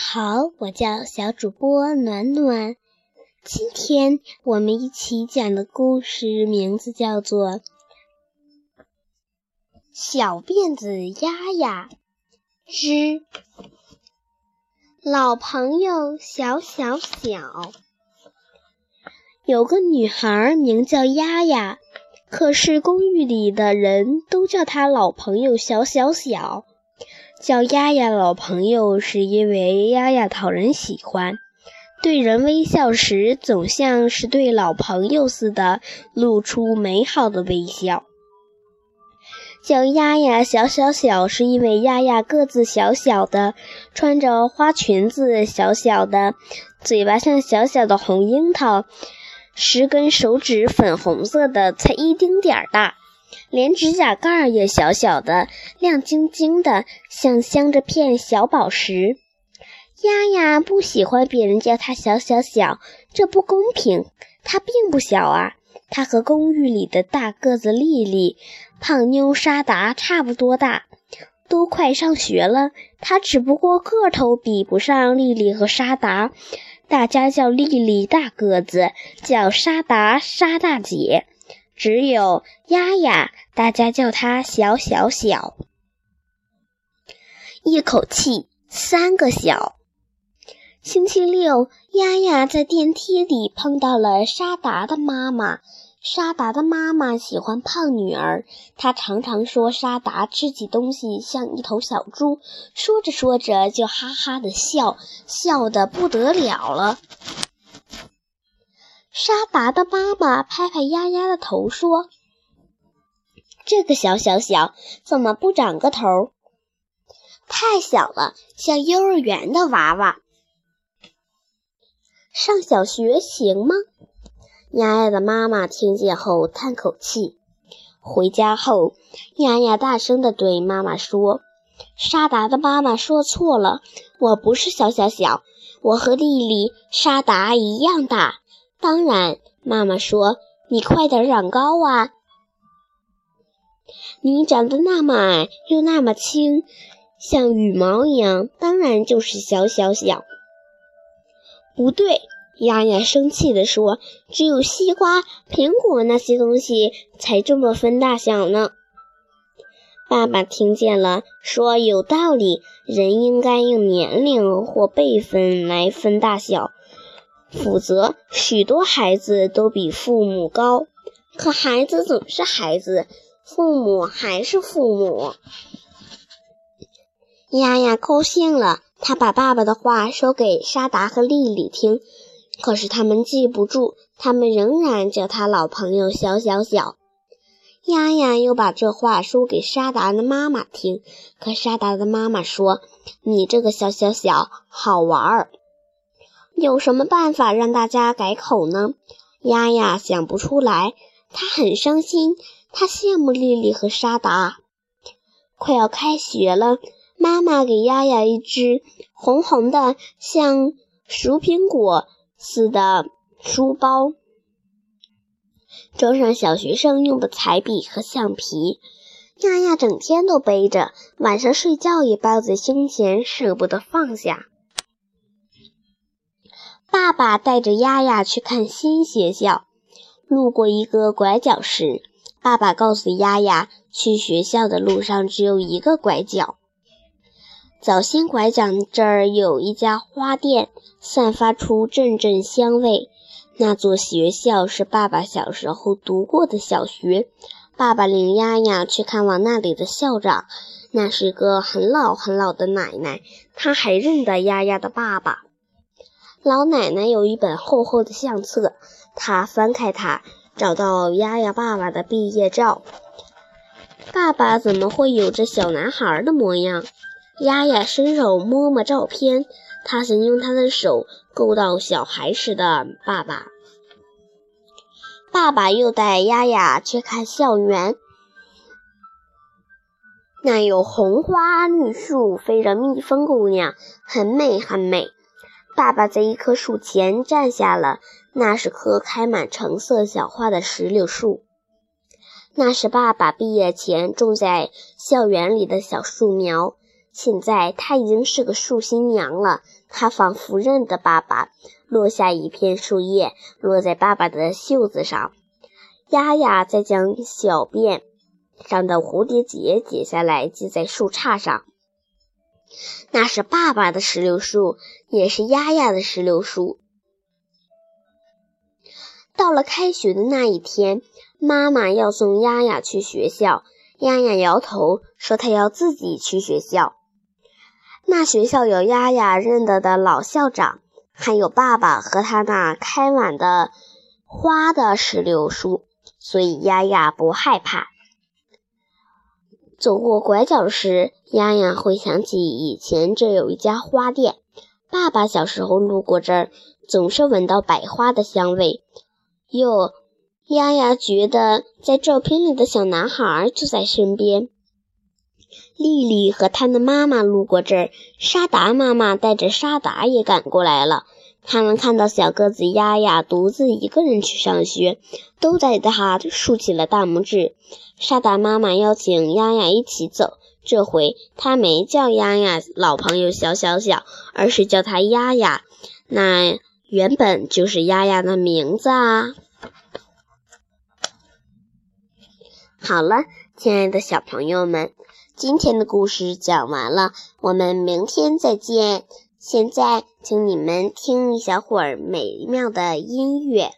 好，我叫小主播暖暖。今天我们一起讲的故事名字叫做《小辫子丫丫之老朋友小小小》。有个女孩名叫丫丫，可是公寓里的人都叫她老朋友小小小。叫丫丫老朋友，是因为丫丫讨人喜欢，对人微笑时总像是对老朋友似的，露出美好的微笑。叫丫丫小小小，是因为丫丫个子小小的，穿着花裙子，小小的，嘴巴像小小的红樱桃，十根手指粉红色的，才一丁点儿大。连指甲盖儿也小小的，亮晶晶的，像镶着片小宝石。丫丫不喜欢别人叫她小小小，这不公平。她并不小啊，她和公寓里的大个子丽丽、胖妞沙达差不多大，都快上学了。她只不过个头比不上丽丽和沙达，大家叫丽丽大个子，叫沙达沙大姐。只有丫丫，大家叫她小小小。一口气三个小。星期六，丫丫在电梯里碰到了沙达的妈妈。沙达的妈妈喜欢胖女儿，她常常说沙达吃起东西像一头小猪。说着说着就哈哈的笑，笑得不得了了。沙达的妈妈拍拍丫丫的头说：“这个小小小怎么不长个头？太小了，像幼儿园的娃娃。上小学行吗？”丫丫的妈妈听见后叹口气。回家后，丫丫大声地对妈妈说：“沙达的妈妈说错了，我不是小小小，我和丽丽、沙达一样大。”当然，妈妈说：“你快点长高啊！你长得那么矮，又那么轻，像羽毛一样，当然就是小小小。”不对，丫丫生气地说：“只有西瓜、苹果那些东西才这么分大小呢。”爸爸听见了，说：“有道理，人应该用年龄或辈分来分大小。”否则，许多孩子都比父母高。可孩子总是孩子，父母还是父母。丫丫高兴了，她把爸爸的话说给沙达和丽丽听。可是他们记不住，他们仍然叫他老朋友小小小。丫丫又把这话说给沙达的妈妈听。可沙达的妈妈说：“你这个小小小，好玩儿。”有什么办法让大家改口呢？丫丫想不出来，她很伤心。她羡慕丽丽和沙达。快要开学了，妈妈给丫丫一只红红的、像熟苹果似的书包，装上小学生用的彩笔和橡皮。丫丫整天都背着，晚上睡觉也抱在胸前，舍不得放下。爸爸带着丫丫去看新学校，路过一个拐角时，爸爸告诉丫丫，去学校的路上只有一个拐角。早先拐角这儿有一家花店，散发出阵阵香味。那座学校是爸爸小时候读过的小学。爸爸领丫丫去看望那里的校长，那是个很老很老的奶奶，她还认得丫丫的爸爸。老奶奶有一本厚厚的相册，她翻开它，找到丫丫爸爸的毕业照。爸爸怎么会有着小男孩的模样？丫丫伸手摸摸照片，她想用她的手勾到小孩时的爸爸。爸爸又带丫丫去看校园，那有红花绿树，飞着蜜蜂姑娘，很美很美。爸爸在一棵树前站下了，那是棵开满橙色小花的石榴树。那是爸爸毕业前种在校园里的小树苗。现在他已经是个树新娘了，他仿佛认得爸爸，落下一片树叶，落在爸爸的袖子上。丫丫再将小便上的蝴蝶结解下来，系在树杈上。那是爸爸的石榴树，也是丫丫的石榴树。到了开学的那一天，妈妈要送丫丫去学校，丫丫摇头说：“她要自己去学校。”那学校有丫丫认得的老校长，还有爸爸和他那开满的花的石榴树，所以丫丫不害怕。走过拐角时，丫丫会想起以前这有一家花店，爸爸小时候路过这儿，总是闻到百花的香味。哟，丫丫觉得在照片里的小男孩就在身边。丽丽和她的妈妈路过这儿，沙达妈妈带着沙达也赶过来了。他们看到小个子丫丫独自一个人去上学，都在她竖起了大拇指。沙达妈妈邀请丫丫一起走，这回她没叫丫丫老朋友小小小，而是叫她丫丫。那原本就是丫丫的名字啊。好了，亲爱的小朋友们，今天的故事讲完了，我们明天再见。现在，请你们听一小会儿美妙的音乐。